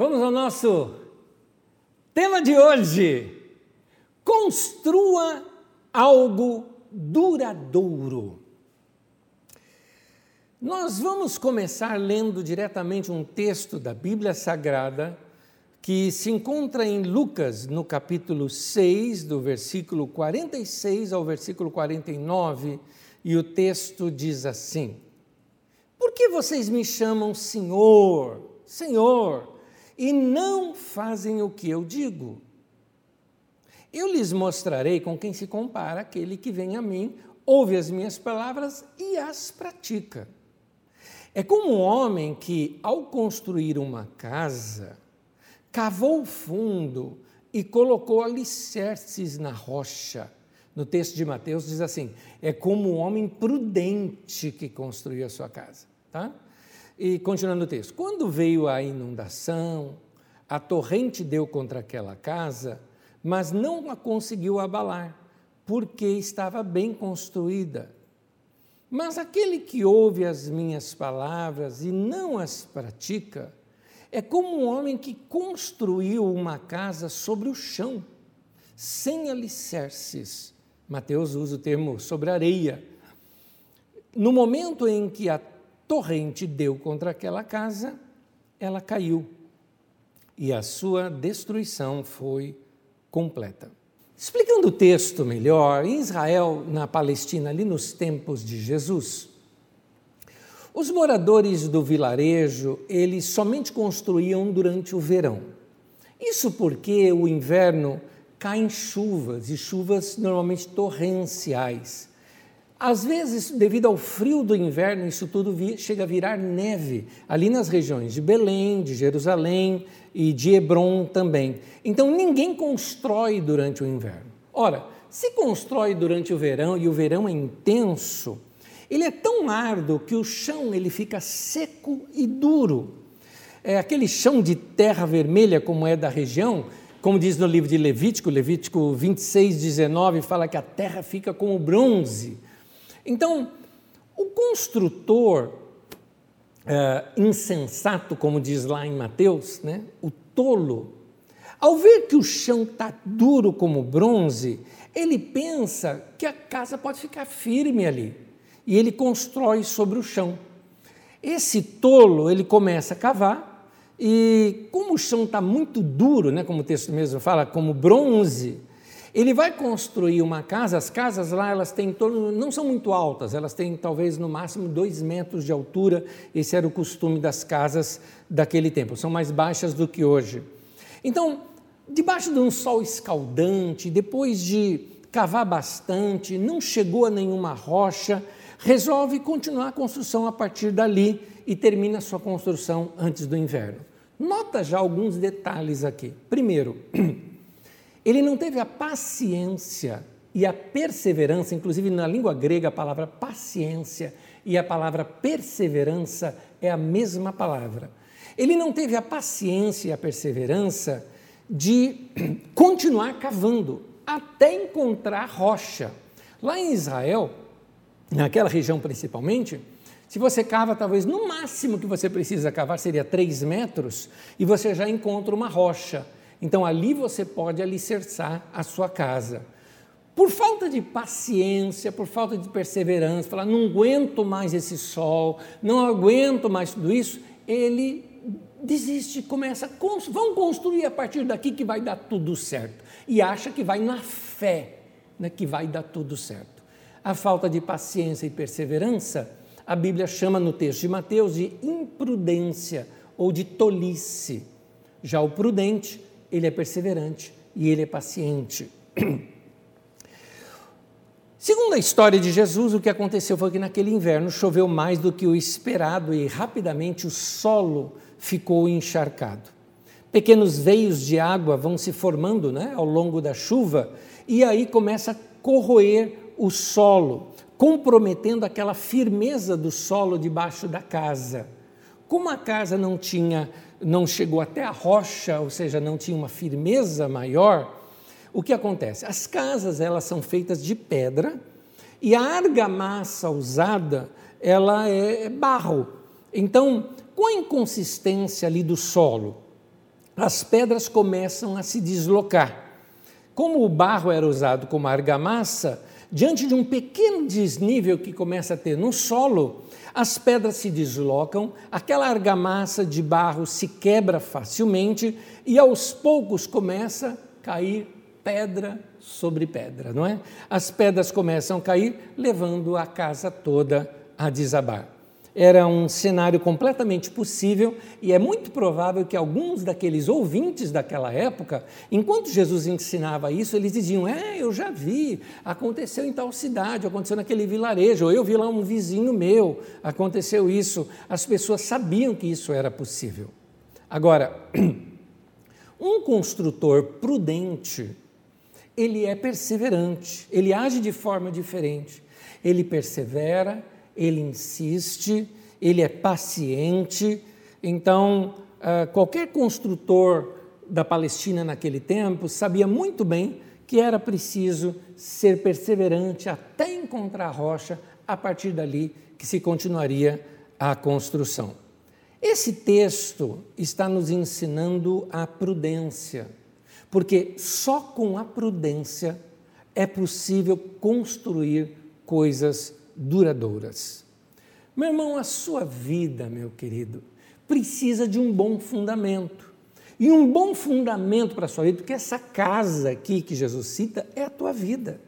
Vamos ao nosso tema de hoje. Construa algo duradouro. Nós vamos começar lendo diretamente um texto da Bíblia Sagrada que se encontra em Lucas, no capítulo 6, do versículo 46 ao versículo 49, e o texto diz assim: Por que vocês me chamam Senhor, Senhor? E não fazem o que eu digo. Eu lhes mostrarei com quem se compara aquele que vem a mim, ouve as minhas palavras e as pratica. É como um homem que, ao construir uma casa, cavou fundo e colocou alicerces na rocha. No texto de Mateus diz assim: é como um homem prudente que construiu a sua casa. Tá? E continuando o texto: quando veio a inundação, a torrente deu contra aquela casa, mas não a conseguiu abalar, porque estava bem construída. Mas aquele que ouve as minhas palavras e não as pratica, é como um homem que construiu uma casa sobre o chão, sem alicerces. Mateus usa o termo sobre areia. No momento em que a torrente deu contra aquela casa, ela caiu e a sua destruição foi completa. Explicando o texto melhor, em Israel, na Palestina, ali nos tempos de Jesus, os moradores do vilarejo, eles somente construíam durante o verão. Isso porque o inverno caem chuvas, e chuvas normalmente torrenciais. Às vezes, devido ao frio do inverno, isso tudo chega a virar neve, ali nas regiões de Belém, de Jerusalém e de Hebron também. Então, ninguém constrói durante o inverno. Ora, se constrói durante o verão e o verão é intenso, ele é tão árduo que o chão ele fica seco e duro. É aquele chão de terra vermelha, como é da região, como diz no livro de Levítico, Levítico 26, 19, fala que a terra fica como bronze então, o construtor é, insensato, como diz lá em Mateus, né, o tolo, ao ver que o chão está duro como bronze, ele pensa que a casa pode ficar firme ali e ele constrói sobre o chão. Esse tolo, ele começa a cavar e, como o chão está muito duro, né, como o texto mesmo fala, como bronze, ele vai construir uma casa, as casas lá elas têm torno, não são muito altas, elas têm talvez no máximo dois metros de altura, esse era o costume das casas daquele tempo, são mais baixas do que hoje. Então, debaixo de um sol escaldante, depois de cavar bastante, não chegou a nenhuma rocha, resolve continuar a construção a partir dali e termina a sua construção antes do inverno. Nota já alguns detalhes aqui. Primeiro, Ele não teve a paciência e a perseverança, inclusive na língua grega a palavra paciência e a palavra perseverança é a mesma palavra. Ele não teve a paciência e a perseverança de continuar cavando até encontrar rocha. Lá em Israel, naquela região principalmente, se você cava, talvez no máximo que você precisa cavar seria 3 metros e você já encontra uma rocha. Então ali você pode alicerçar a sua casa. Por falta de paciência, por falta de perseverança, falar, não aguento mais esse sol, não aguento mais tudo isso, ele desiste, começa, vamos construir a partir daqui que vai dar tudo certo. E acha que vai na fé né, que vai dar tudo certo. A falta de paciência e perseverança, a Bíblia chama no texto de Mateus de imprudência ou de tolice. Já o prudente ele é perseverante e ele é paciente. Segundo a história de Jesus, o que aconteceu foi que naquele inverno choveu mais do que o esperado e rapidamente o solo ficou encharcado. Pequenos veios de água vão se formando né, ao longo da chuva e aí começa a corroer o solo, comprometendo aquela firmeza do solo debaixo da casa. Como a casa não tinha não chegou até a rocha, ou seja, não tinha uma firmeza maior, o que acontece? As casas elas são feitas de pedra e a argamassa usada ela é barro. Então, com a inconsistência ali do solo as pedras começam a se deslocar. Como o barro era usado como argamassa, diante de um pequeno desnível que começa a ter no solo, as pedras se deslocam, aquela argamassa de barro se quebra facilmente e aos poucos começa a cair pedra sobre pedra, não é? As pedras começam a cair, levando a casa toda a desabar. Era um cenário completamente possível e é muito provável que alguns daqueles ouvintes daquela época, enquanto Jesus ensinava isso, eles diziam: É, eu já vi, aconteceu em tal cidade, aconteceu naquele vilarejo, ou eu vi lá um vizinho meu, aconteceu isso. As pessoas sabiam que isso era possível. Agora, um construtor prudente, ele é perseverante, ele age de forma diferente, ele persevera ele insiste, ele é paciente. Então, ah, qualquer construtor da Palestina naquele tempo sabia muito bem que era preciso ser perseverante até encontrar a rocha, a partir dali que se continuaria a construção. Esse texto está nos ensinando a prudência, porque só com a prudência é possível construir coisas duradouras. Meu irmão, a sua vida, meu querido, precisa de um bom fundamento. E um bom fundamento para a sua vida, porque essa casa aqui que Jesus cita é a tua vida.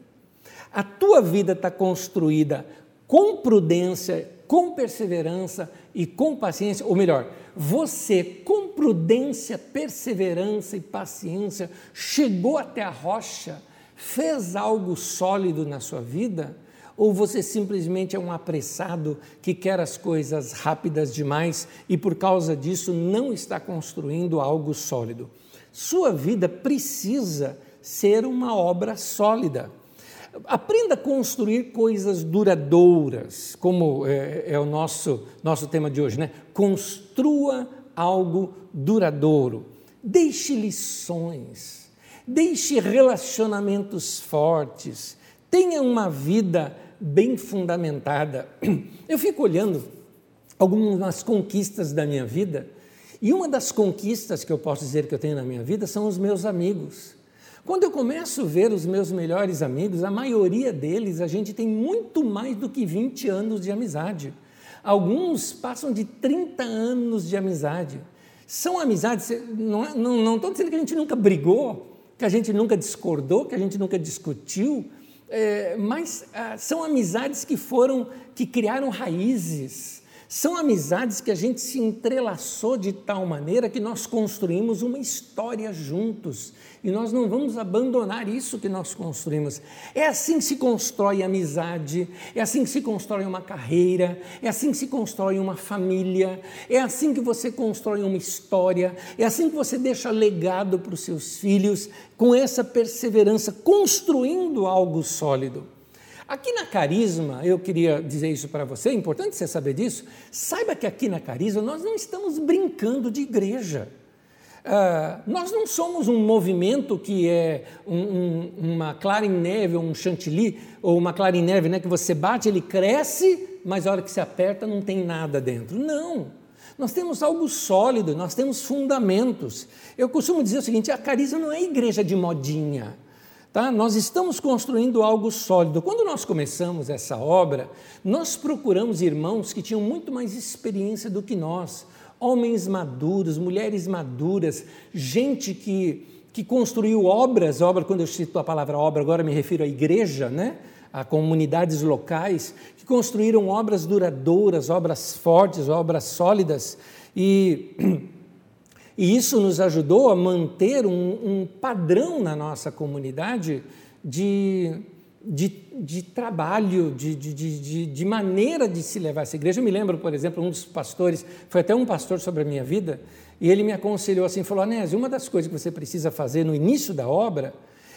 A tua vida está construída com prudência, com perseverança e com paciência, ou melhor, você com prudência, perseverança e paciência chegou até a rocha, fez algo sólido na sua vida, ou você simplesmente é um apressado que quer as coisas rápidas demais e por causa disso não está construindo algo sólido? Sua vida precisa ser uma obra sólida. Aprenda a construir coisas duradouras, como é, é, o nosso, nosso tema de hoje, né? Construa algo duradouro. Deixe lições, deixe relacionamentos fortes, tenha uma vida bem fundamentada. Eu fico olhando algumas conquistas da minha vida, e uma das conquistas que eu posso dizer que eu tenho na minha vida são os meus amigos. Quando eu começo a ver os meus melhores amigos, a maioria deles a gente tem muito mais do que 20 anos de amizade. Alguns passam de 30 anos de amizade. São amizades, não estou não, não dizendo que a gente nunca brigou, que a gente nunca discordou, que a gente nunca discutiu, é, mas ah, são amizades que foram, que criaram raízes, são amizades que a gente se entrelaçou de tal maneira que nós construímos uma história juntos e nós não vamos abandonar isso que nós construímos. É assim que se constrói amizade, é assim que se constrói uma carreira, é assim que se constrói uma família, é assim que você constrói uma história, é assim que você deixa legado para os seus filhos, com essa perseverança, construindo algo sólido. Aqui na Carisma, eu queria dizer isso para você, é importante você saber disso. Saiba que aqui na Carisma nós não estamos brincando de igreja. Uh, nós não somos um movimento que é um, um, uma clara em neve, ou um chantilly, ou uma clara em neve, né, que você bate, ele cresce, mas a hora que se aperta não tem nada dentro. Não. Nós temos algo sólido, nós temos fundamentos. Eu costumo dizer o seguinte: a Carisma não é igreja de modinha. Tá? Nós estamos construindo algo sólido. Quando nós começamos essa obra, nós procuramos irmãos que tinham muito mais experiência do que nós, homens maduros, mulheres maduras, gente que, que construiu obras, obra, quando eu cito a palavra obra, agora me refiro à igreja, né? a comunidades locais, que construíram obras duradouras, obras fortes, obras sólidas, e E isso nos ajudou a manter um, um padrão na nossa comunidade de, de, de trabalho, de, de, de, maneira de se levar essa igreja. Eu me lembro, por exemplo, um dos pastores, foi até um pastor sobre a minha vida, e ele me aconselhou assim, falou, Anésio, uma das coisas que você precisa fazer no início da obra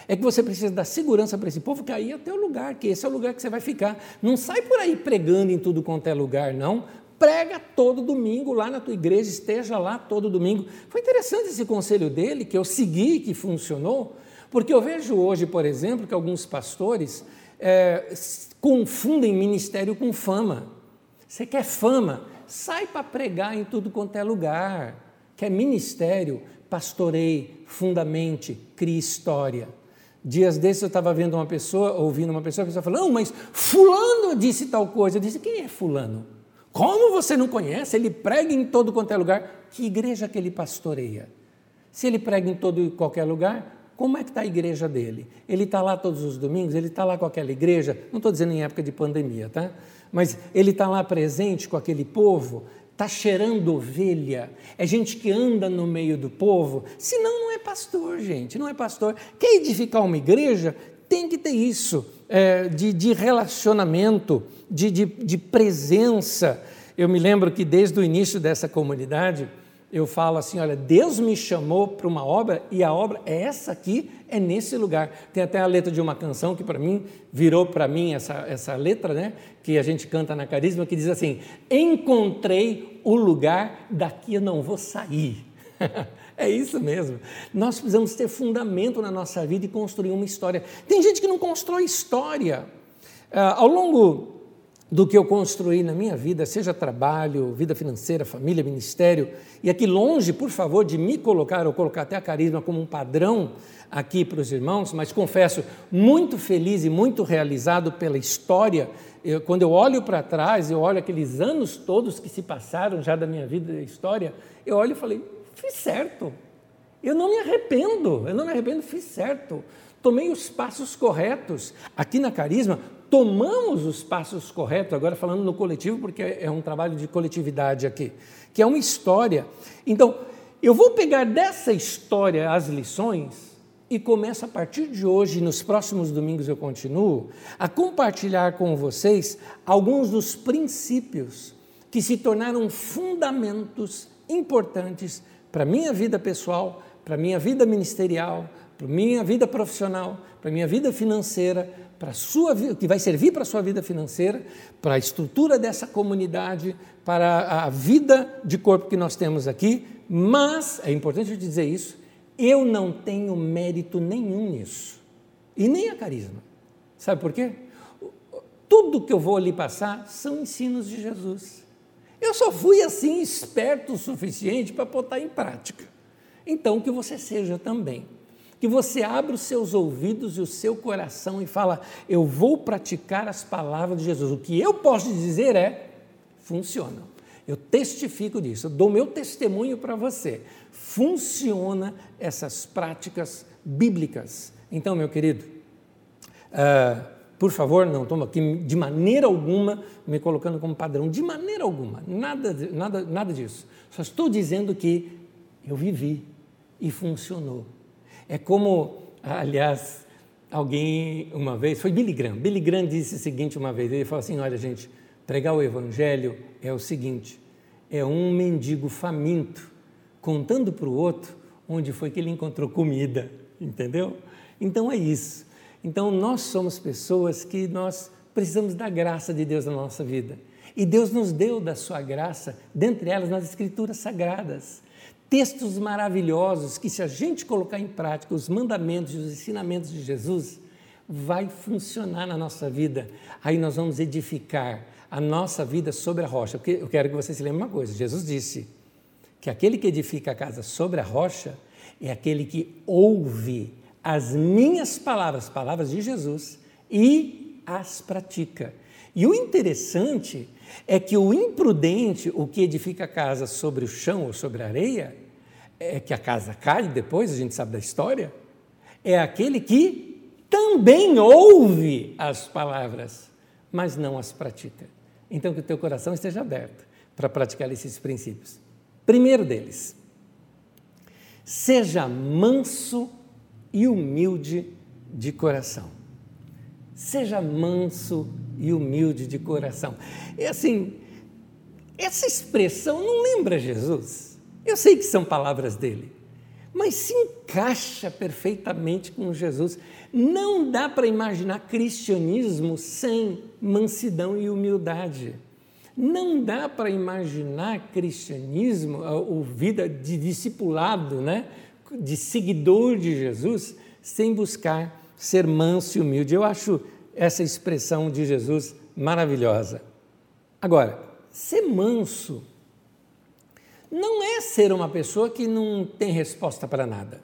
é que você precisa dar segurança para esse povo, que aí é o teu lugar, que esse é o lugar que você vai ficar. Não sai por aí pregando em tudo quanto é lugar, não prega todo domingo lá na tua igreja, esteja lá todo domingo. Foi interessante esse conselho dele, que eu segui, que funcionou, porque eu vejo hoje, por exemplo, que alguns pastores é, confundem ministério com fama. Você quer fama? Sai para pregar em tudo quanto é lugar. quer ministério, pastoreie, fundamente, crie história. Dias desses eu estava vendo uma pessoa, ouvindo uma pessoa, a pessoa falando, não, mas fulano disse tal coisa. Eu disse, quem é fulano? Como você não conhece? Ele prega em todo quanto é lugar. Que igreja que ele pastoreia? Se ele prega em todo e qualquer lugar, como é que está a igreja dele? Ele está lá todos os domingos? Ele está lá com aquela igreja? Não estou dizendo em época de pandemia, tá? Mas ele está lá presente com aquele povo? Está cheirando ovelha? É gente que anda no meio do povo? Senão não é pastor, gente, não é pastor. Quer edificar uma igreja? Tem que ter isso, é, de, de, relacionamento, de, de, de presença. Eu me lembro que desde o início dessa comunidade, eu falo assim: olha, Deus me chamou para uma obra e a obra é essa aqui, é nesse lugar. Tem até a letra de uma canção que para mim virou para mim essa, essa letra, né? Que a gente canta na Carisma, que diz assim: Encontrei o lugar, daqui eu não vou sair. é isso mesmo. Nós precisamos ter fundamento na nossa vida e construir uma história. Tem gente que não constrói história. Uh, ao longo do que eu construí na minha vida, seja trabalho, vida financeira, família, ministério. E aqui longe, por favor, de me colocar ou colocar até a carisma como um padrão aqui para os irmãos, mas confesso, muito feliz e muito realizado pela história. Eu, quando eu olho para trás, eu olho aqueles anos todos que se passaram já da minha vida e história, eu olho e falei, fiz certo. Eu não me arrependo, eu não me arrependo, fiz certo tomei os passos corretos. Aqui na Carisma, tomamos os passos corretos, agora falando no coletivo, porque é um trabalho de coletividade aqui, que é uma história. Então, eu vou pegar dessa história as lições e começo a partir de hoje, nos próximos domingos eu continuo, a compartilhar com vocês alguns dos princípios que se tornaram fundamentos importantes para a minha vida pessoal, para a minha vida ministerial, para a minha vida profissional, para a minha vida financeira, para sua que vai servir para a sua vida financeira, para a estrutura dessa comunidade, para a vida de corpo que nós temos aqui, mas é importante eu dizer isso, eu não tenho mérito nenhum nisso. E nem a carisma. Sabe por quê? Tudo que eu vou ali passar são ensinos de Jesus. Eu só fui assim esperto o suficiente para botar em prática. Então que você seja também que você abra os seus ouvidos e o seu coração e fala: Eu vou praticar as palavras de Jesus. O que eu posso dizer é: funciona. Eu testifico disso, eu dou meu testemunho para você. Funciona essas práticas bíblicas. Então, meu querido, uh, por favor, não estou aqui de maneira alguma me colocando como padrão, de maneira alguma, nada, nada, nada disso. Só estou dizendo que eu vivi e funcionou. É como, aliás, alguém uma vez, foi Billy Graham, Billy Graham disse o seguinte uma vez, ele falou assim, olha gente, pregar o evangelho é o seguinte, é um mendigo faminto contando para o outro onde foi que ele encontrou comida, entendeu? Então é isso. Então nós somos pessoas que nós precisamos da graça de Deus na nossa vida. E Deus nos deu da sua graça, dentre elas nas escrituras sagradas textos maravilhosos que, se a gente colocar em prática os mandamentos e os ensinamentos de Jesus, vai funcionar na nossa vida. Aí nós vamos edificar a nossa vida sobre a rocha. Porque eu quero que você se lembre uma coisa: Jesus disse que aquele que edifica a casa sobre a rocha é aquele que ouve as minhas palavras, palavras de Jesus, e as pratica. E o interessante é que o imprudente, o que edifica a casa sobre o chão ou sobre a areia, é que a casa cai depois, a gente sabe da história, é aquele que também ouve as palavras, mas não as pratica. Então, que o teu coração esteja aberto para praticar esses princípios. Primeiro deles, seja manso e humilde de coração. Seja manso e humilde de coração. É assim, essa expressão não lembra Jesus. Eu sei que são palavras dele, mas se encaixa perfeitamente com Jesus. Não dá para imaginar cristianismo sem mansidão e humildade. Não dá para imaginar cristianismo, ou vida de discipulado, né? de seguidor de Jesus, sem buscar ser manso e humilde. Eu acho essa expressão de Jesus maravilhosa. Agora, ser manso não é ser uma pessoa que não tem resposta para nada.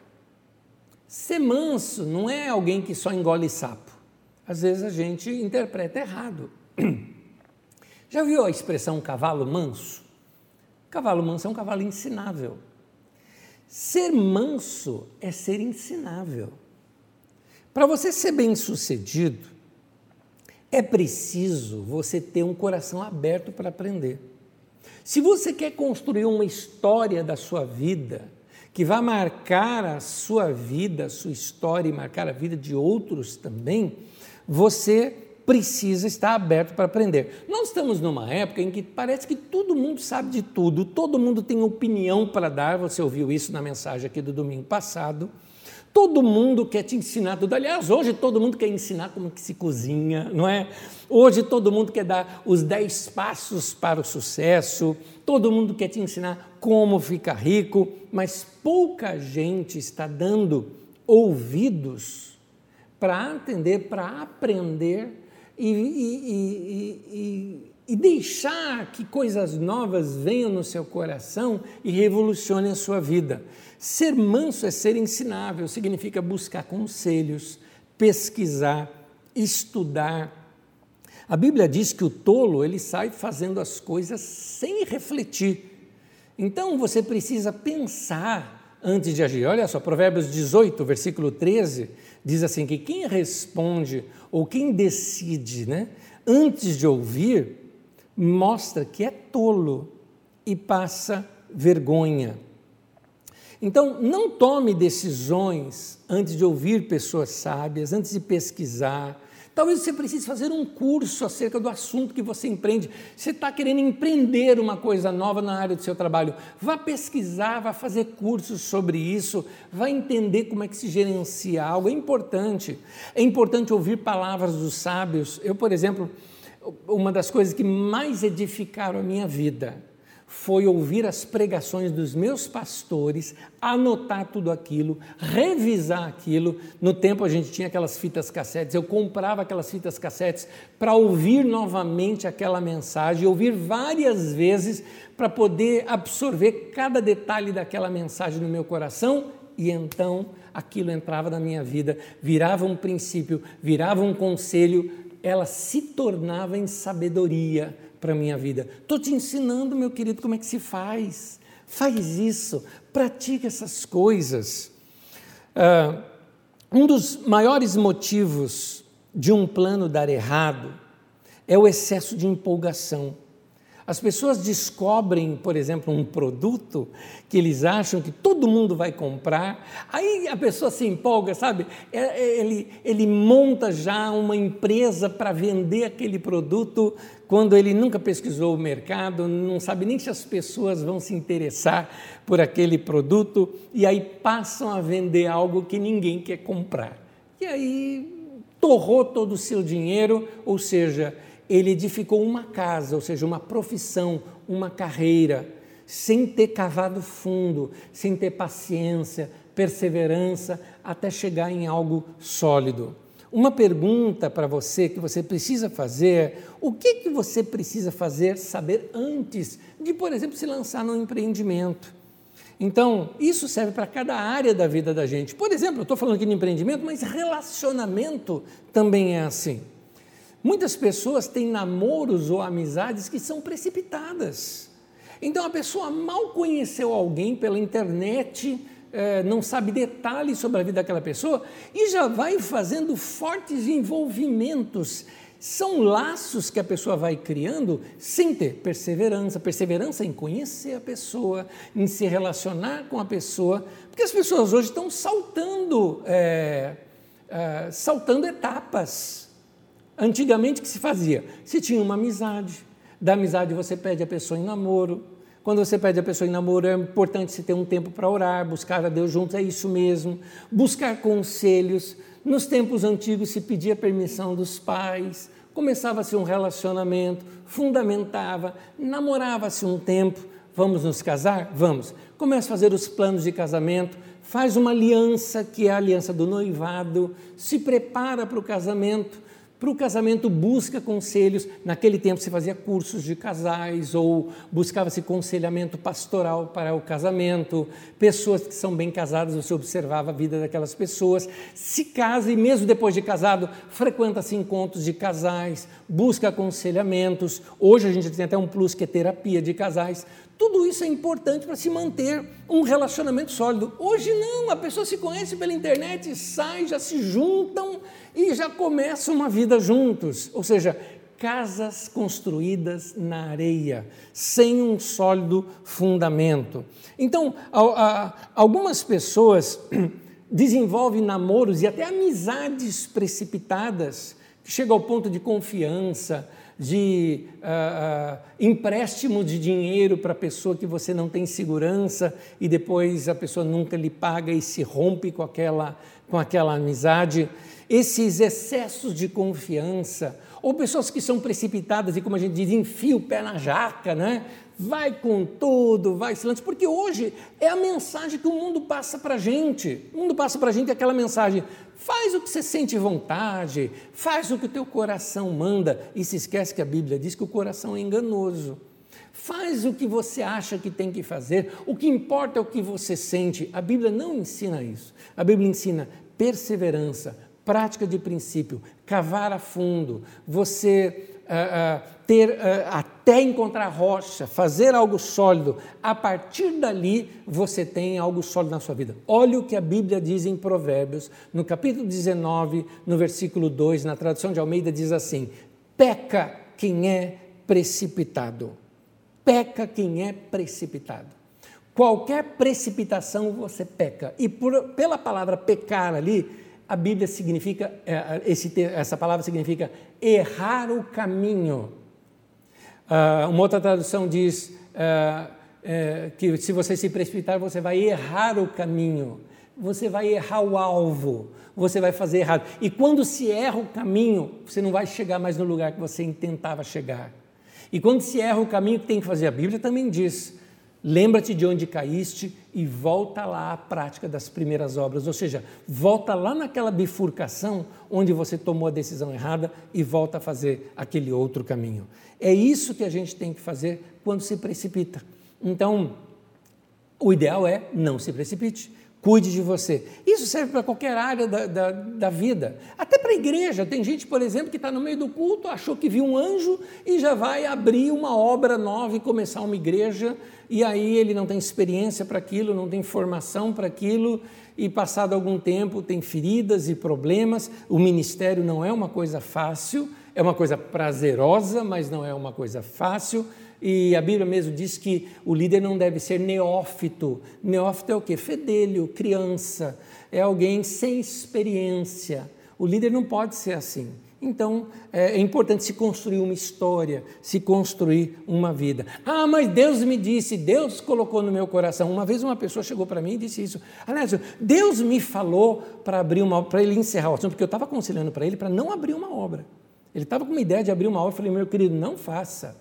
Ser manso não é alguém que só engole sapo. Às vezes a gente interpreta errado. Já viu a expressão cavalo manso? Cavalo manso é um cavalo ensinável. Ser manso é ser ensinável. Para você ser bem-sucedido, é preciso você ter um coração aberto para aprender. Se você quer construir uma história da sua vida, que vai marcar a sua vida, a sua história e marcar a vida de outros também, você precisa estar aberto para aprender. Nós estamos numa época em que parece que todo mundo sabe de tudo, todo mundo tem opinião para dar, você ouviu isso na mensagem aqui do domingo passado. Todo mundo quer te ensinar tudo. Aliás, hoje todo mundo quer ensinar como que se cozinha, não é? Hoje todo mundo quer dar os 10 passos para o sucesso, todo mundo quer te ensinar como ficar rico, mas pouca gente está dando ouvidos para atender, para aprender e, e, e, e, deixar que coisas novas venham no seu coração e revolucionem a sua vida. Ser manso é ser ensinável, significa buscar conselhos, pesquisar, estudar. A Bíblia diz que o tolo ele sai fazendo as coisas sem refletir. Então você precisa pensar antes de agir. Olha só, Provérbios 18, versículo 13, diz assim: que quem responde ou quem decide né, antes de ouvir, mostra que é tolo e passa vergonha. Então, não tome decisões antes de ouvir pessoas sábias, antes de pesquisar, Talvez você precise fazer um curso acerca do assunto que você empreende. Você está querendo empreender uma coisa nova na área do seu trabalho. Vá pesquisar, vá fazer cursos sobre isso, vá entender como é que se gerencia algo. É importante. É importante ouvir palavras dos sábios. Eu, por exemplo, uma das coisas que mais edificaram a minha vida foi ouvir as pregações dos meus pastores, anotar tudo aquilo, revisar aquilo. No tempo a gente tinha aquelas fitas cassetes, eu comprava aquelas fitas cassetes para ouvir novamente aquela mensagem, ouvir várias vezes para poder absorver cada detalhe daquela mensagem no meu coração e então aquilo entrava na minha vida, virava um princípio, virava um conselho, ela se tornava em sabedoria para a minha vida. Estou te ensinando, meu querido, como é que se faz. Faz isso, pratique essas coisas. Uh, um dos maiores motivos de um plano dar errado é o excesso de empolgação. As pessoas descobrem, por exemplo, um produto que eles acham que todo mundo vai comprar, aí a pessoa se empolga, sabe? É, é, ele, ele monta já uma empresa para vender aquele produto quando ele nunca pesquisou o mercado, não sabe nem se as pessoas vão se interessar por aquele produto, e aí passam a vender algo que ninguém quer comprar. E aí torrou todo o seu dinheiro, ou seja, ele edificou uma casa, ou seja, uma profissão, uma carreira, sem ter cavado fundo, sem ter paciência, perseverança, até chegar em algo sólido. Uma pergunta para você que você precisa fazer: o que, que você precisa fazer, saber antes de, por exemplo, se lançar num empreendimento? Então, isso serve para cada área da vida da gente. Por exemplo, eu estou falando aqui de empreendimento, mas relacionamento também é assim. Muitas pessoas têm namoros ou amizades que são precipitadas. Então a pessoa mal conheceu alguém pela internet, é, não sabe detalhes sobre a vida daquela pessoa e já vai fazendo fortes envolvimentos. São laços que a pessoa vai criando sem ter perseverança, perseverança em conhecer a pessoa, em se relacionar com a pessoa, porque as pessoas hoje estão saltando, é, é, saltando etapas. Antigamente, o que se fazia? Se tinha uma amizade, da amizade você pede a pessoa em namoro. Quando você pede a pessoa em namoro, é importante se ter um tempo para orar, buscar a Deus juntos, é isso mesmo. Buscar conselhos. Nos tempos antigos se pedia permissão dos pais, começava-se um relacionamento, fundamentava, namorava-se um tempo. Vamos nos casar? Vamos. Começa a fazer os planos de casamento, faz uma aliança, que é a aliança do noivado, se prepara para o casamento Para o casamento, busca conselhos. Naquele tempo se fazia cursos de casais ou buscava-se conselhamento pastoral para o casamento. Pessoas que são bem casadas, você observava a vida daquelas pessoas. Se casa e mesmo depois de casado, frequenta-se encontros de casais, busca aconselhamentos. Hoje a gente tem até um plus que é terapia de casais. Tudo isso é importante para se manter um relacionamento sólido. Hoje não, a pessoa se conhece pela internet, sai, já se juntam e já começam uma vida juntos. Ou seja, casas construídas na areia, sem um sólido fundamento. Então, algumas pessoas desenvolvem namoros e até amizades precipitadas, que chegam ao ponto de confiança, de uh, uh, empréstimo de dinheiro para a pessoa que você não tem segurança e depois a pessoa nunca lhe paga e se rompe com aquela, com aquela amizade. Esses excessos de confiança, ou pessoas que são precipitadas e, como a gente diz, enfia o pé na jaca, né? vai com tudo, vai silêncio, porque hoje é a mensagem que o mundo passa para a gente. O mundo passa para a gente aquela mensagem: faz o que você sente vontade, faz o que o teu coração manda, e se esquece que a Bíblia diz que o coração é enganoso. Faz o que você acha que tem que fazer, o que importa é o que você sente. A Bíblia não ensina isso. A Bíblia ensina perseverança, prática de princípio, cavar a fundo, você uh, ter uh, até encontrar rocha, fazer algo sólido. A partir dali você tem algo sólido na sua vida. Olha o que a Bíblia diz em Provérbios, no capítulo 19, no versículo 2, na tradução de Almeida diz assim: peca quem é precipitado. Peca quem é precipitado. Qualquer precipitação você peca. E por, pela palavra pecar ali, a Bíblia significa, é, esse, essa palavra significa errar o caminho. Uh, uma outra tradução diz uh, uh, que se você se precipitar, você vai errar o caminho, você vai errar o alvo, você vai fazer errado. E quando se erra o caminho, você não vai chegar mais no lugar que você tentava chegar. E quando se erra o caminho que tem que fazer, a Bíblia também diz: Lembra-te de onde caíste e volta lá à prática das primeiras obras, ou seja, volta lá naquela bifurcação onde você tomou a decisão errada e volta a fazer aquele outro caminho. É isso que a gente tem que fazer quando se precipita. Então, o ideal é não se precipite. Cuide de você. Isso serve para qualquer área da, da, da vida, até para a igreja. Tem gente, por exemplo, que está no meio do culto, achou que viu um anjo e já vai abrir uma obra nova e começar uma igreja e aí ele não tem experiência para aquilo, não tem formação para aquilo, e passado algum tempo tem feridas e problemas. O ministério não é uma coisa fácil, é uma coisa prazerosa, mas não é uma coisa fácil. E a Bíblia mesmo diz que o líder não deve ser neófito. Neófito é o quê? Fedelho, criança, é alguém sem experiência. O líder não pode ser assim. Então, é, é importante se construir uma história, se construir uma vida. Ah, mas Deus me disse, Deus colocou no meu coração. Uma vez uma pessoa chegou para mim e disse isso. Aliás, Deus me falou para abrir uma para ele encerrar o assunto, porque eu estava aconselhando para ele para não abrir uma obra. Ele estava com uma ideia de abrir uma obra, eu falei, meu querido, não faça.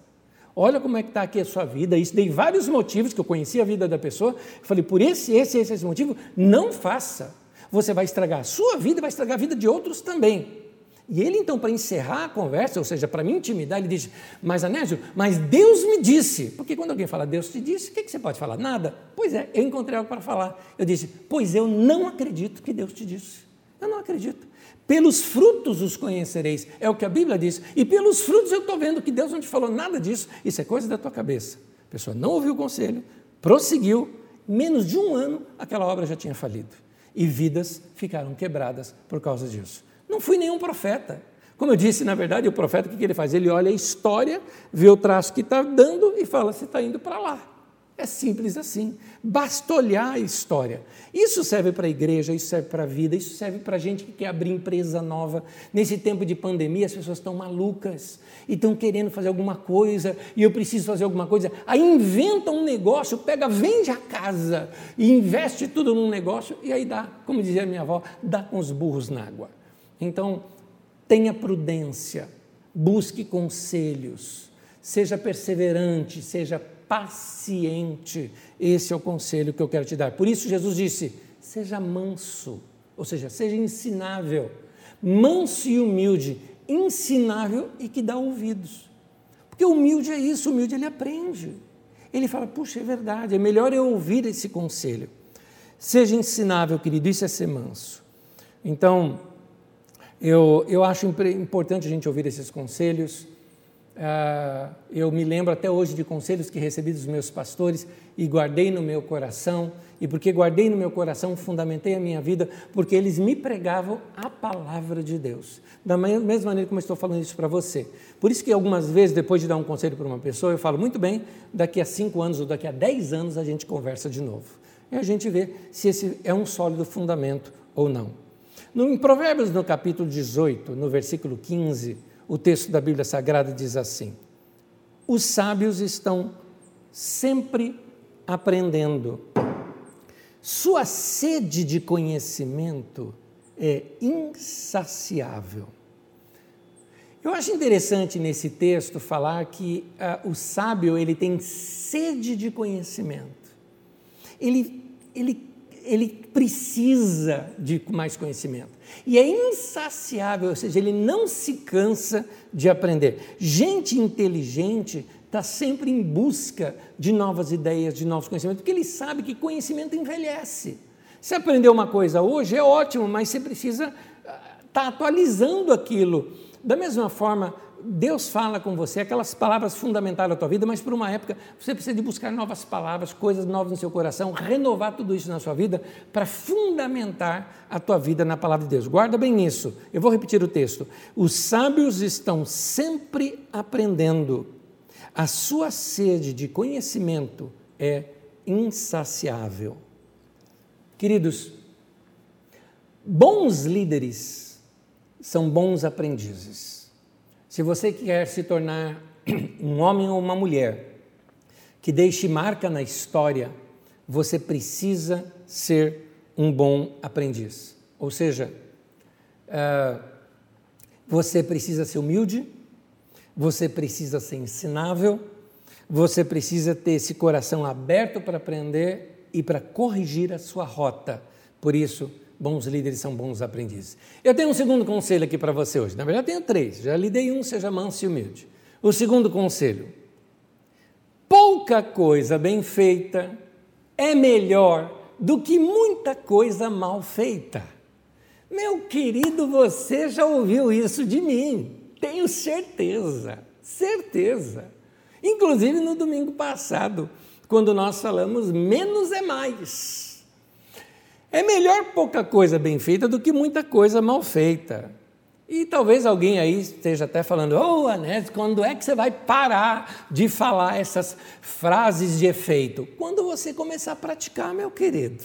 Olha como é que está aqui a sua vida. Isso dei vários motivos, que eu conhecia a vida da pessoa. Eu falei, por esse, esse, esse, esse motivo, não faça. Você vai estragar a sua vida e vai estragar a vida de outros também. E ele, então, para encerrar a conversa, ou seja, para me intimidar, ele diz: Mas Anésio, mas Deus me disse. Porque quando alguém fala Deus te disse, o que, que você pode falar? Nada. Pois é, eu encontrei algo para falar. Eu disse: Pois eu não acredito que Deus te disse. Eu não acredito. Pelos frutos os conhecereis, é o que a Bíblia diz. E pelos frutos eu estou vendo que Deus não te falou nada disso. Isso é coisa da tua cabeça. A pessoa não ouviu o conselho, prosseguiu, menos de um ano aquela obra já tinha falido. E vidas ficaram quebradas por causa disso. Não fui nenhum profeta. Como eu disse, na verdade, o profeta, o que ele faz? Ele olha a história, vê o traço que está dando e fala: você está indo para lá. É simples assim. Basta olhar a história. Isso serve para a igreja, isso serve para a vida, isso serve para a gente que quer abrir empresa nova. Nesse tempo de pandemia, as pessoas estão malucas e estão querendo fazer alguma coisa, e eu preciso fazer alguma coisa. Aí inventa um negócio, pega, vende a casa e investe tudo num negócio, e aí dá, como dizia minha avó, dá com os burros na água. Então, tenha prudência, busque conselhos, seja perseverante, seja paciente. Esse é o conselho que eu quero te dar. Por isso, Jesus disse: seja manso, ou seja, seja ensinável, manso e humilde, ensinável e que dá ouvidos. Porque humilde é isso, humilde ele aprende. Ele fala: puxa, é verdade, é melhor eu ouvir esse conselho. Seja ensinável, querido, isso é ser manso. Então, eu, eu acho importante a gente ouvir esses conselhos. Uh, eu me lembro até hoje de conselhos que recebi dos meus pastores e guardei no meu coração. E porque guardei no meu coração, fundamentei a minha vida, porque eles me pregavam a palavra de Deus. Da mesma maneira como eu estou falando isso para você. Por isso que algumas vezes, depois de dar um conselho para uma pessoa, eu falo muito bem, daqui a cinco anos ou daqui a dez anos a gente conversa de novo. E a gente vê se esse é um sólido fundamento ou não. No, em Provérbios, no capítulo 18, no versículo 15, o texto da Bíblia Sagrada diz assim: Os sábios estão sempre aprendendo. Sua sede de conhecimento é insaciável. Eu acho interessante nesse texto falar que uh, o sábio ele tem sede de conhecimento. Ele, ele ele precisa de mais conhecimento. E é insaciável, ou seja, ele não se cansa de aprender. Gente inteligente está sempre em busca de novas ideias, de novos conhecimentos, porque ele sabe que conhecimento envelhece. Se aprender uma coisa hoje é ótimo, mas você precisa estar tá atualizando aquilo. Da mesma forma, Deus fala com você, aquelas palavras fundamentaram a tua vida, mas por uma época você precisa de buscar novas palavras, coisas novas no seu coração, renovar tudo isso na sua vida para fundamentar a tua vida na palavra de Deus. Guarda bem isso. Eu vou repetir o texto. Os sábios estão sempre aprendendo. A sua sede de conhecimento é insaciável. Queridos, bons líderes são bons aprendizes. Se você quer se tornar um homem ou uma mulher que deixe marca na história, você precisa ser um bom aprendiz. Ou seja, uh, você precisa ser humilde, você precisa ser ensinável, você precisa ter esse coração aberto para aprender e para corrigir a sua rota. Por isso, bons líderes são bons aprendizes. Eu tenho um segundo conselho aqui para você hoje. Na verdade, tenho três. Já lhe dei um, seja manso e humilde. O segundo conselho: pouca coisa bem feita é melhor do que muita coisa mal feita. Meu querido, você já ouviu isso de mim. Tenho certeza, certeza. Inclusive no domingo passado, quando nós falamos menos é mais. É melhor pouca coisa bem feita do que muita coisa mal feita. E talvez alguém aí esteja até falando: Ô oh, Anésio, quando é que você vai parar de falar essas frases de efeito? Quando você começar a praticar, meu querido.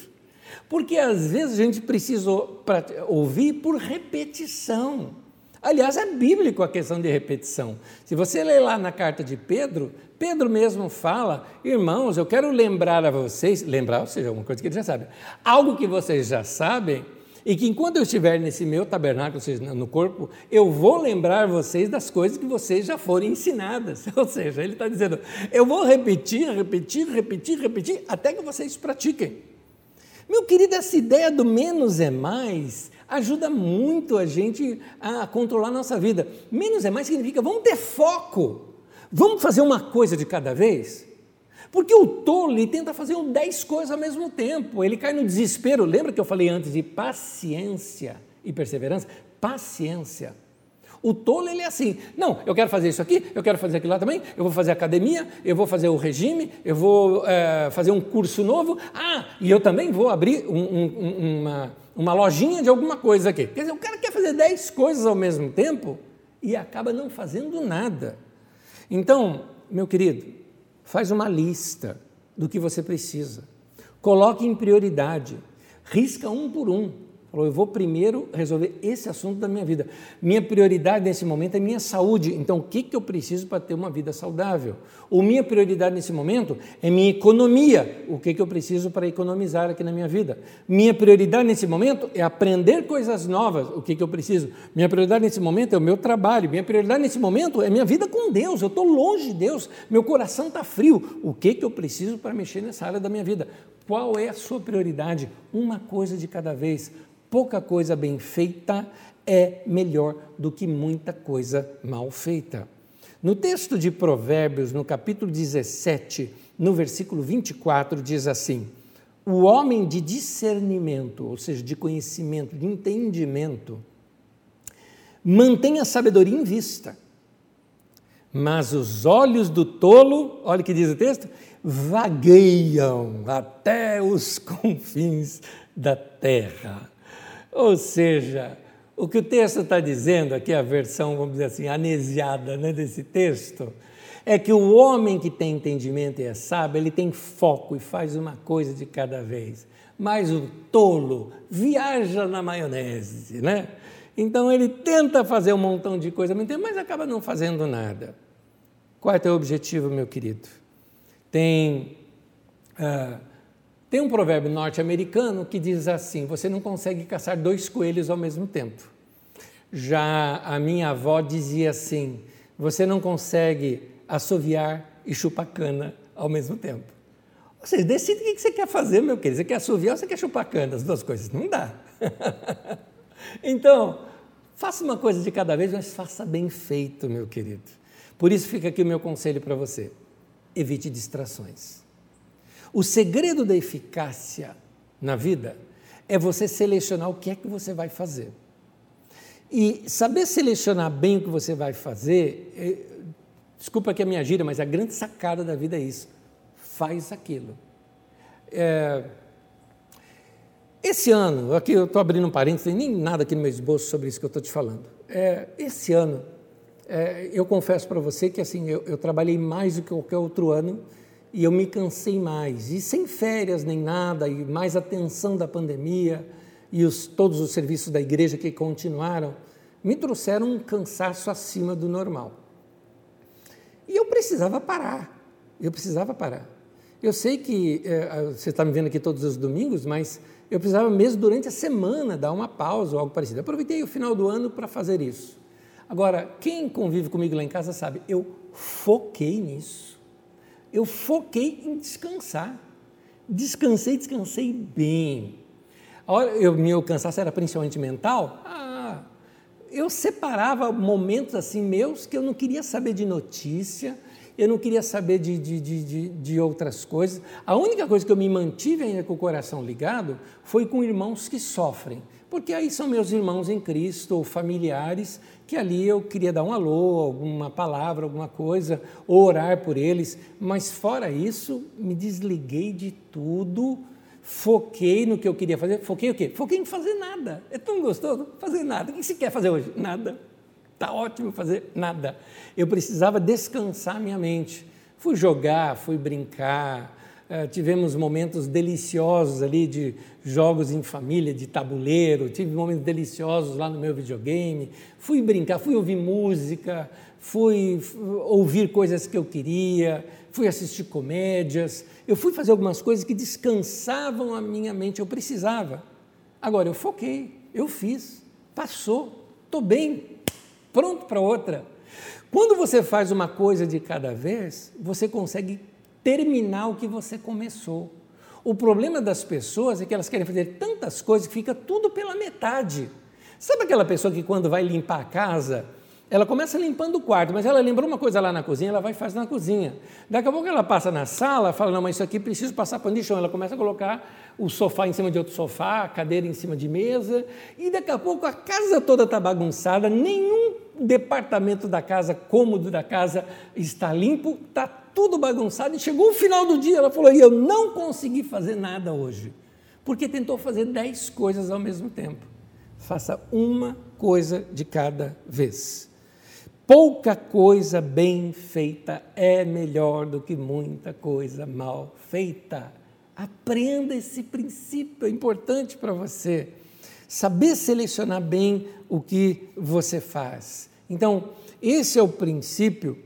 Porque às vezes a gente precisa ouvir por repetição. Aliás, é bíblico a questão de repetição. Se você ler lá na carta de Pedro, Pedro mesmo fala, irmãos, eu quero lembrar a vocês, lembrar, ou seja, uma coisa que eles já sabem, algo que vocês já sabem, e que enquanto eu estiver nesse meu tabernáculo, ou seja, no corpo, eu vou lembrar vocês das coisas que vocês já foram ensinadas. Ou seja, ele está dizendo, eu vou repetir, repetir, repetir, repetir, até que vocês pratiquem. Meu querido, essa ideia do menos é mais ajuda muito a gente a controlar a nossa vida. Menos é mais significa vamos ter foco. Vamos fazer uma coisa de cada vez? Porque o tolo tenta fazer dez coisas ao mesmo tempo. Ele cai no desespero. Lembra que eu falei antes de paciência e perseverança? Paciência. O tolo ele é assim, não, eu quero fazer isso aqui, eu quero fazer aquilo lá também, eu vou fazer academia, eu vou fazer o regime, eu vou é, fazer um curso novo, ah, e eu também vou abrir um, um, uma, uma lojinha de alguma coisa aqui. Quer dizer, o cara quer fazer dez coisas ao mesmo tempo e acaba não fazendo nada. Então, meu querido, faz uma lista do que você precisa. Coloque em prioridade. Risca um por um. Falou, eu vou primeiro resolver esse assunto da minha vida. Minha prioridade nesse momento é minha saúde. Então, o que, que eu preciso para ter uma vida saudável? Ou minha prioridade nesse momento é minha economia. O que, que eu preciso para economizar aqui na minha vida? Minha prioridade nesse momento é aprender coisas novas. O que, que eu preciso? Minha prioridade nesse momento é o meu trabalho. Minha prioridade nesse momento é minha vida com Deus. Eu estou longe de Deus. Meu coração está frio. O que, que eu preciso para mexer nessa área da minha vida? Qual é a sua prioridade? Uma coisa de cada vez. Pouca coisa bem feita é melhor do que muita coisa mal feita. No texto de Provérbios, no capítulo 17, no versículo 24, diz assim: O homem de discernimento, ou seja, de conhecimento, de entendimento, mantém a sabedoria em vista, mas os olhos do tolo, olha o que diz o texto, vagueiam até os confins da terra. Ou seja, o que o texto está dizendo, aqui a versão, vamos dizer assim, anesiada né, desse texto, é que o homem que tem entendimento e é sábio, ele tem foco e faz uma coisa de cada vez. Mas o tolo viaja na maionese, né? Então ele tenta fazer um montão de coisa, mas acaba não fazendo nada. Qual é o teu objetivo, meu querido? Tem, uh, tem um provérbio norte-americano que diz assim: você não consegue caçar dois coelhos ao mesmo tempo. Já a minha avó dizia assim: você não consegue assoviar e chupar cana ao mesmo tempo. Você decide o que você quer fazer, meu querido. Você quer assoviar ou você quer chupar cana? As duas coisas. Não dá. então, faça uma coisa de cada vez, mas faça bem feito, meu querido. Por isso fica aqui o meu conselho para você evite distrações. O segredo da eficácia na vida é você selecionar o que é que você vai fazer. E saber selecionar bem o que você vai fazer, é, desculpa que a minha gíria, mas a grande sacada da vida é isso. Faz aquilo. É, esse ano, aqui eu estou abrindo um parênteses, nem nada aqui no meu esboço sobre isso que eu estou te falando. É, esse ano, é, eu confesso para você que assim eu, eu, trabalhei mais do que qualquer outro ano e eu me cansei mais. E sem férias nem nada, e mais atenção da pandemia e os, todos os serviços da igreja que continuaram, me trouxeram um cansaço acima do normal. E eu precisava parar. Eu precisava parar. Eu sei que é, você está me vendo aqui todos os domingos, mas eu precisava mesmo durante a semana dar uma pausa ou algo parecido. aproveitei o final do ano para fazer isso. Agora, quem convive comigo lá em casa sabe, eu foquei nisso. Eu foquei em descansar. Descansei, descansei bem. A hora, eu, meu cansaço era principalmente mental. Ah, eu separava momentos assim meus que eu não queria saber de notícia, eu não queria saber de, de, de, de, outras coisas. A única coisa que eu me mantive ainda com o coração ligado foi com irmãos que sofrem, porque aí são meus irmãos em Cristo ou familiares que ali eu queria dar um alô, alguma palavra, alguma coisa, orar por eles, mas fora isso, me desliguei de tudo, foquei no que eu queria fazer. Foquei o quê? Foquei em fazer nada. É tão gostoso fazer nada. O que você quer fazer hoje? Nada. Está ótimo fazer nada. Eu precisava descansar minha mente. Fui jogar, fui brincar, Uh, tivemos momentos deliciosos ali de jogos em família, de tabuleiro, tive momentos deliciosos lá no meu videogame. Fui brincar, fui ouvir música, fui ouvir coisas que eu queria, fui assistir comédias. Eu fui fazer algumas coisas que descansavam a minha mente, eu precisava. Agora eu foquei, eu fiz, passou, estou bem, pronto para outra. Quando você faz uma coisa de cada vez, você consegue terminar o que você começou. O problema das pessoas é que elas querem fazer tantas coisas que fica tudo pela metade. Sabe aquela pessoa que quando vai limpar a casa, ela começa limpando o quarto, mas ela lembrou uma coisa lá na cozinha, ela vai e faz na cozinha. Daqui a pouco ela passa na sala, fala, não, mas isso aqui preciso passar pano de chão. Ela começa a colocar o sofá em cima de outro sofá, a cadeira em cima de mesa, e daqui a pouco a casa toda está bagunçada, nenhum departamento da casa, cômodo da casa está limpo, está tudo bagunçado. E chegou o final do dia, ela falou: e eu não consegui fazer nada hoje, porque tentou fazer dez coisas ao mesmo tempo. Faça uma coisa de cada vez. Pouca coisa bem feita é melhor do que muita coisa mal feita. Aprenda esse princípio, é importante para você. Saber selecionar bem o que você faz. Então, esse é o princípio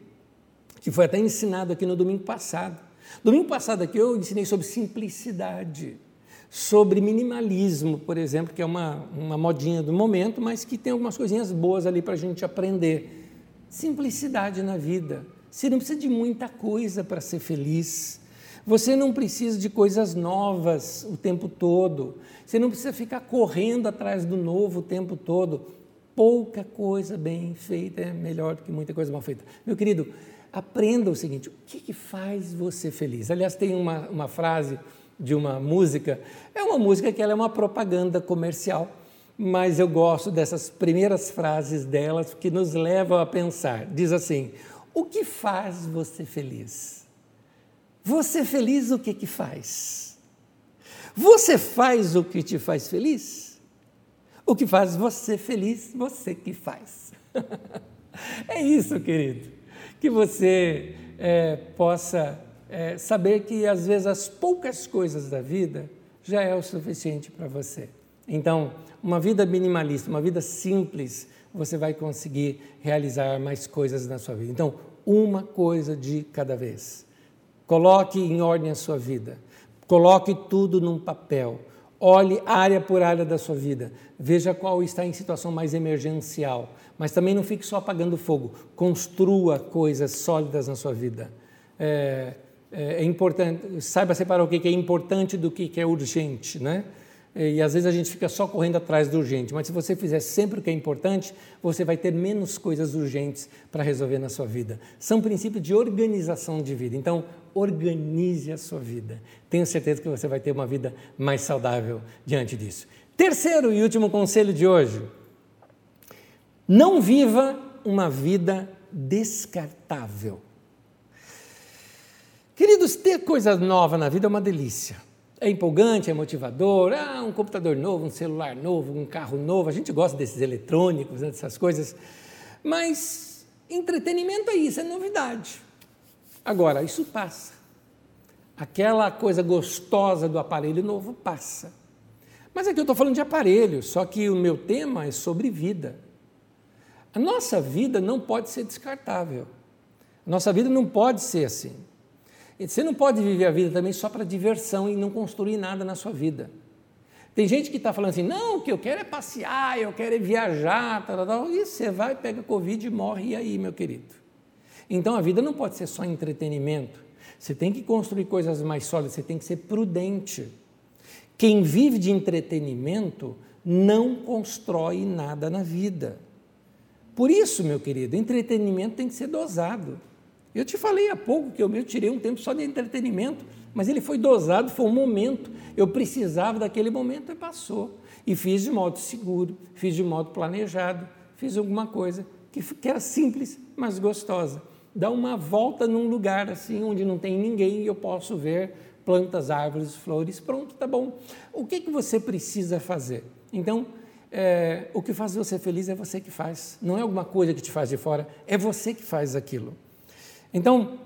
que foi até ensinado aqui no domingo passado. Domingo passado aqui eu ensinei sobre simplicidade, sobre minimalismo, por exemplo, que é uma, uma modinha do momento, mas que tem algumas coisinhas boas ali para a gente aprender. Simplicidade na vida. Você não precisa de muita coisa para ser feliz. Você não precisa de coisas novas o tempo todo. Você não precisa ficar correndo atrás do novo o tempo todo. Pouca coisa bem feita é melhor do que muita coisa mal feita. Meu querido, aprenda o seguinte: o que, que faz você feliz? Aliás, tem uma, uma frase de uma música, é uma música que ela é uma propaganda comercial, mas eu gosto dessas primeiras frases delas que nos levam a pensar. Diz assim: o que faz você feliz? Você feliz o que que faz? Você faz o que te faz feliz? O que faz você feliz, você que faz. é isso, querido. Que você é, possa é, saber que às vezes as poucas coisas da vida já é o suficiente para você. Então, uma vida minimalista, uma vida simples, você vai conseguir realizar mais coisas na sua vida. Então, uma coisa de cada vez. Coloque em ordem a sua vida. Coloque tudo num papel. Olhe área por área da sua vida. Veja qual está em situação mais emergencial. Mas também não fique só apagando fogo. Construa coisas sólidas na sua vida. É, é, é importante, saiba separar o que é importante do que é urgente, né? E às vezes a gente fica só correndo atrás do urgente, mas se você fizer sempre o que é importante, você vai ter menos coisas urgentes para resolver na sua vida. São princípios de organização de vida. Então, organize a sua vida. Tenho certeza que você vai ter uma vida mais saudável diante disso. Terceiro e último conselho de hoje: não viva uma vida descartável. Queridos, ter coisa nova na vida é uma delícia é empolgante, é motivador, ah, um computador novo, um celular novo, um carro novo, a gente gosta desses eletrônicos, né, dessas coisas, mas entretenimento é isso, é novidade. Agora, isso passa. Aquela coisa gostosa do aparelho novo passa. Mas aqui eu estou falando de aparelho, só que o meu tema é sobre vida. A nossa vida não pode ser descartável. A nossa vida não pode ser assim. Você não pode viver a vida também só para diversão e não construir nada na sua vida. Tem gente que está falando assim, não, o que eu quero é passear, eu quero é viajar, tal, tal, tal. e você vai, pega Covid e morre, e aí, meu querido? Então a vida não pode ser só entretenimento. Você tem que construir coisas mais sólidas, você tem que ser prudente. Quem vive de entretenimento não constrói nada na vida. Por isso, meu querido, entretenimento tem que ser dosado. Eu te falei há pouco que eu mesmo tirei um tempo só de entretenimento, mas ele foi dosado, foi um momento. Eu precisava daquele momento e passou. E fiz de modo seguro, fiz de modo planejado, fiz alguma coisa que, que era simples, mas gostosa. Dar uma volta num lugar assim onde não tem ninguém e eu posso ver plantas, árvores, flores, pronto, tá bom. O que, que você precisa fazer? Então, é, o que faz você feliz é você que faz, não é alguma coisa que te faz de fora, é você que faz aquilo. Então,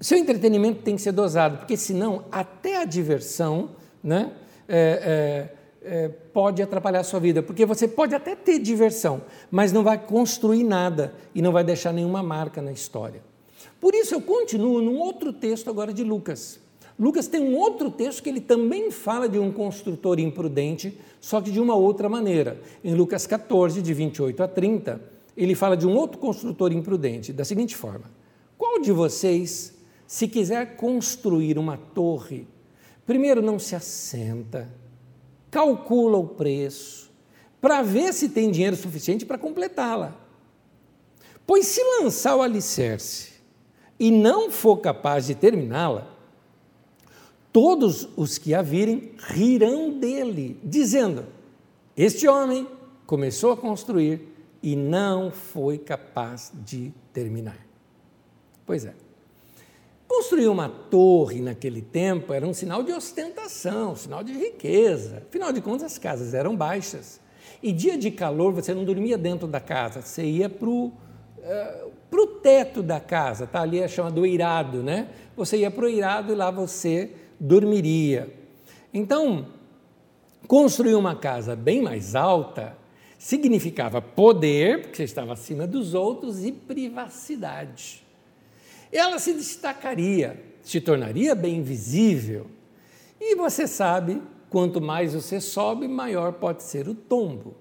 seu entretenimento tem que ser dosado, porque senão até a diversão né, é, é, é, pode atrapalhar a sua vida, porque você pode até ter diversão, mas não vai construir nada e não vai deixar nenhuma marca na história. Por isso eu continuo num outro texto agora de Lucas. Lucas tem um outro texto que ele também fala de um construtor imprudente, só que de uma outra maneira. Em Lucas 14, de 28 a 30, ele fala de um outro construtor imprudente, da seguinte forma: qual de vocês, se quiser construir uma torre, primeiro não se assenta, calcula o preço, para ver se tem dinheiro suficiente para completá-la? Pois se lançar o alicerce e não for capaz de terminá-la, todos os que a virem rirão dele, dizendo: Este homem começou a construir e não foi capaz de terminar. Pois é. Construir uma torre naquele tempo era um sinal de ostentação, um sinal de riqueza. Afinal de contas, as casas eram baixas. E dia de calor você não dormia dentro da casa, você ia para o uh, teto da casa, tá? ali é chamado eirado, né? Você ia para o eirado e lá você dormiria. Então, construir uma casa bem mais alta significava poder, porque você estava acima dos outros, e privacidade ela se destacaria, se tornaria bem visível. E você sabe, quanto mais você sobe, maior pode ser o tombo.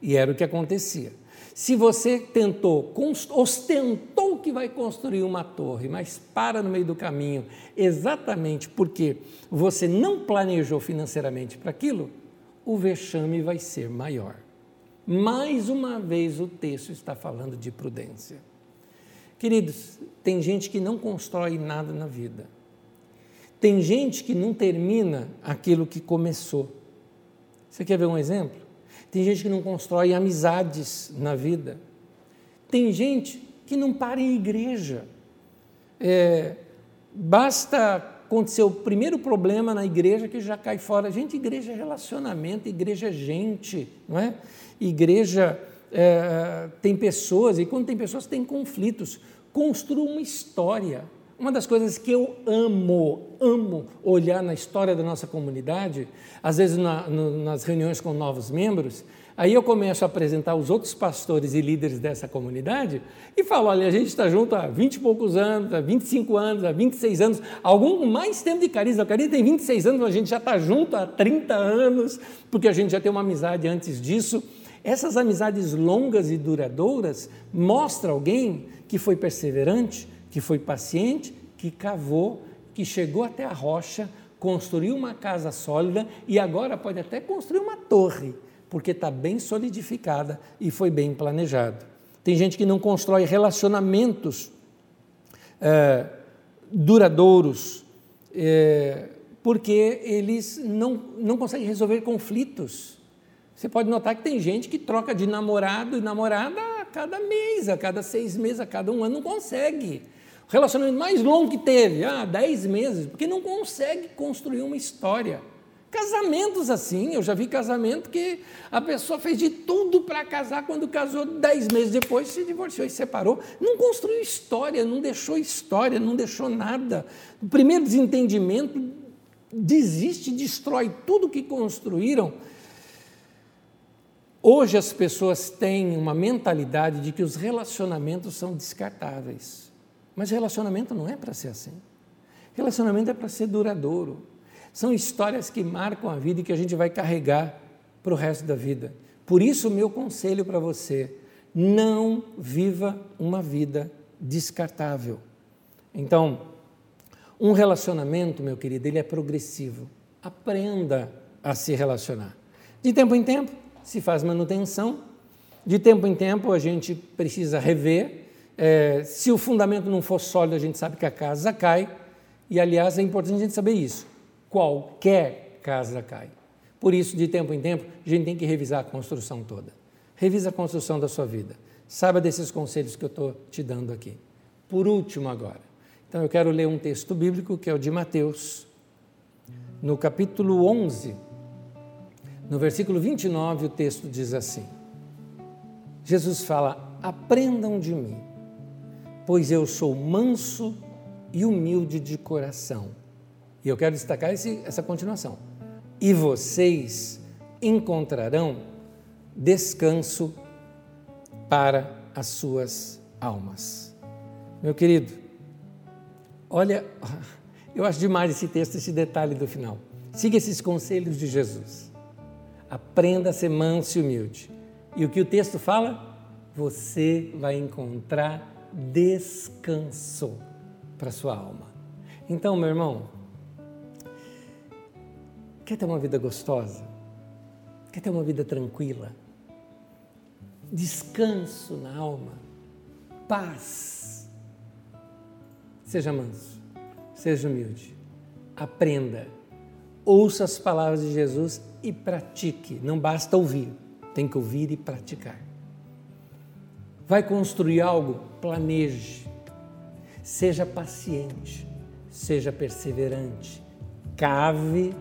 E era o que acontecia. Se você tentou, ostentou que vai construir uma torre, mas para no meio do caminho, exatamente porque você não planejou financeiramente para aquilo, o vexame vai ser maior. Mais uma vez o texto está falando de prudência. Queridos, tem gente que não constrói nada na vida. Tem gente que não termina aquilo que começou. Você quer ver um exemplo? Tem gente que não constrói amizades na vida. Tem gente que não para em igreja. É, basta acontecer o primeiro problema na igreja que já cai fora. Gente, igreja é relacionamento, igreja é gente, não é? Igreja é, tem pessoas, e quando tem pessoas, tem conflitos. Construa uma história. Uma das coisas que eu amo, amo olhar na história da nossa comunidade, às vezes na, no, nas reuniões com novos membros, aí eu começo a apresentar os outros pastores e líderes dessa comunidade e falo: olha, a gente está junto há 20 e poucos anos, há 25 anos, há 26 anos, algum mais tempo de carisma. A carisma tem 26 anos, mas a gente já está junto há 30 anos, porque a gente já tem uma amizade antes disso. Essas amizades longas e duradouras mostram alguém que foi perseverante, que foi paciente, que cavou, que chegou até a rocha, construiu uma casa sólida e agora pode até construir uma torre, porque está bem solidificada e foi bem planejado. Tem gente que não constrói relacionamentos é, duradouros, é, porque eles não, não conseguem resolver conflitos. Você pode notar que tem gente que troca de namorado e namorada a cada mês, a cada seis meses, a cada um ano, não consegue relacionamento mais longo que teve, ah, dez meses, porque não consegue construir uma história. Casamentos assim, eu já vi casamento que a pessoa fez de tudo para casar, quando casou, dez meses depois se divorciou e separou. Não construiu história, não deixou história, não deixou nada. O primeiro desentendimento desiste, destrói tudo que construíram. Hoje as pessoas têm uma mentalidade de que os relacionamentos são descartáveis. Mas relacionamento não é para ser assim. Relacionamento é para ser duradouro. São histórias que marcam a vida e que a gente vai carregar para o resto da vida. Por isso, o meu conselho para você: não viva uma vida descartável. Então, um relacionamento, meu querido, ele é progressivo. Aprenda a se relacionar. De tempo em tempo, se faz manutenção. De tempo em tempo, a gente precisa rever é, se o fundamento não for sólido, a gente sabe que a casa cai. E, aliás, é importante a gente saber isso. Qualquer casa cai. Por isso, de tempo em tempo, a gente tem que revisar a construção toda. Revisa a construção da sua vida. Saiba desses conselhos que eu estou te dando aqui. Por último, agora. Então, eu quero ler um texto bíblico que é o de Mateus, no capítulo 11, no versículo 29, o texto diz assim: Jesus fala: Aprendam de mim pois eu sou manso e humilde de coração. E eu quero destacar esse, essa continuação. E vocês encontrarão descanso para as suas almas. Meu querido, olha, eu acho demais esse texto, esse detalhe do final. Siga esses conselhos de Jesus. Aprenda a ser manso e humilde. E o que o texto fala? Você vai encontrar descanso para sua alma. Então, meu irmão, quer ter uma vida gostosa? Quer ter uma vida tranquila? Descanso na alma, paz. Seja manso, seja humilde, aprenda, ouça as palavras de Jesus e pratique. Não basta ouvir, tem que ouvir e praticar. Vai construir algo? Planeje. Seja paciente, seja perseverante. Cave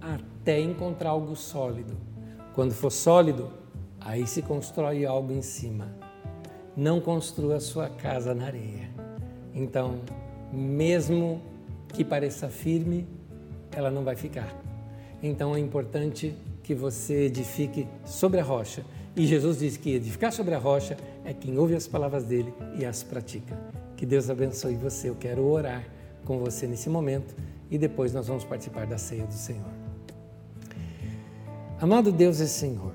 até encontrar algo sólido. Quando for sólido, aí se constrói algo em cima. Não construa sua casa na areia. Então, mesmo que pareça firme, ela não vai ficar. Então é importante que você edifique sobre a rocha e Jesus disse que edificar sobre a rocha é quem ouve as palavras dele e as pratica. Que Deus abençoe você. Eu quero orar com você nesse momento e depois nós vamos participar da ceia do Senhor. Amado Deus e Senhor,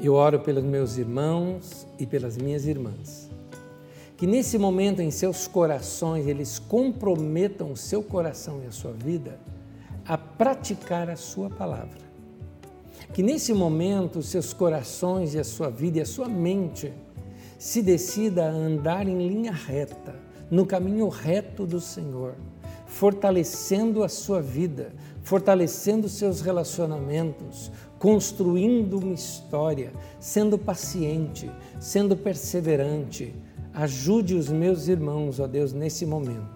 Eu oro pelos meus irmãos e pelas minhas irmãs. Que nesse momento em seus corações eles comprometam o seu coração e a sua vida a praticar a sua palavra. Que nesse momento seus corações e a sua vida e a sua mente se decida a andar em linha reta, no caminho reto do Senhor, fortalecendo a sua vida, fortalecendo seus relacionamentos, construindo uma história, sendo paciente, sendo perseverante. Ajude os meus irmãos, ó Deus, nesse momento.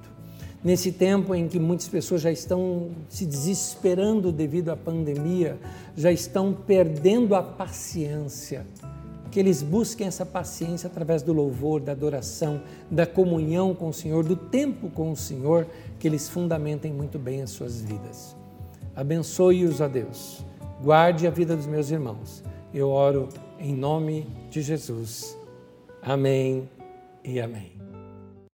Nesse tempo em que muitas pessoas já estão se desesperando devido à pandemia, já estão perdendo a paciência que eles busquem essa paciência através do louvor, da adoração, da comunhão com o Senhor, do tempo com o Senhor, que eles fundamentem muito bem as suas vidas. Abençoe-os, ó Deus. Guarde a vida dos meus irmãos. Eu oro em nome de Jesus. Amém e amém.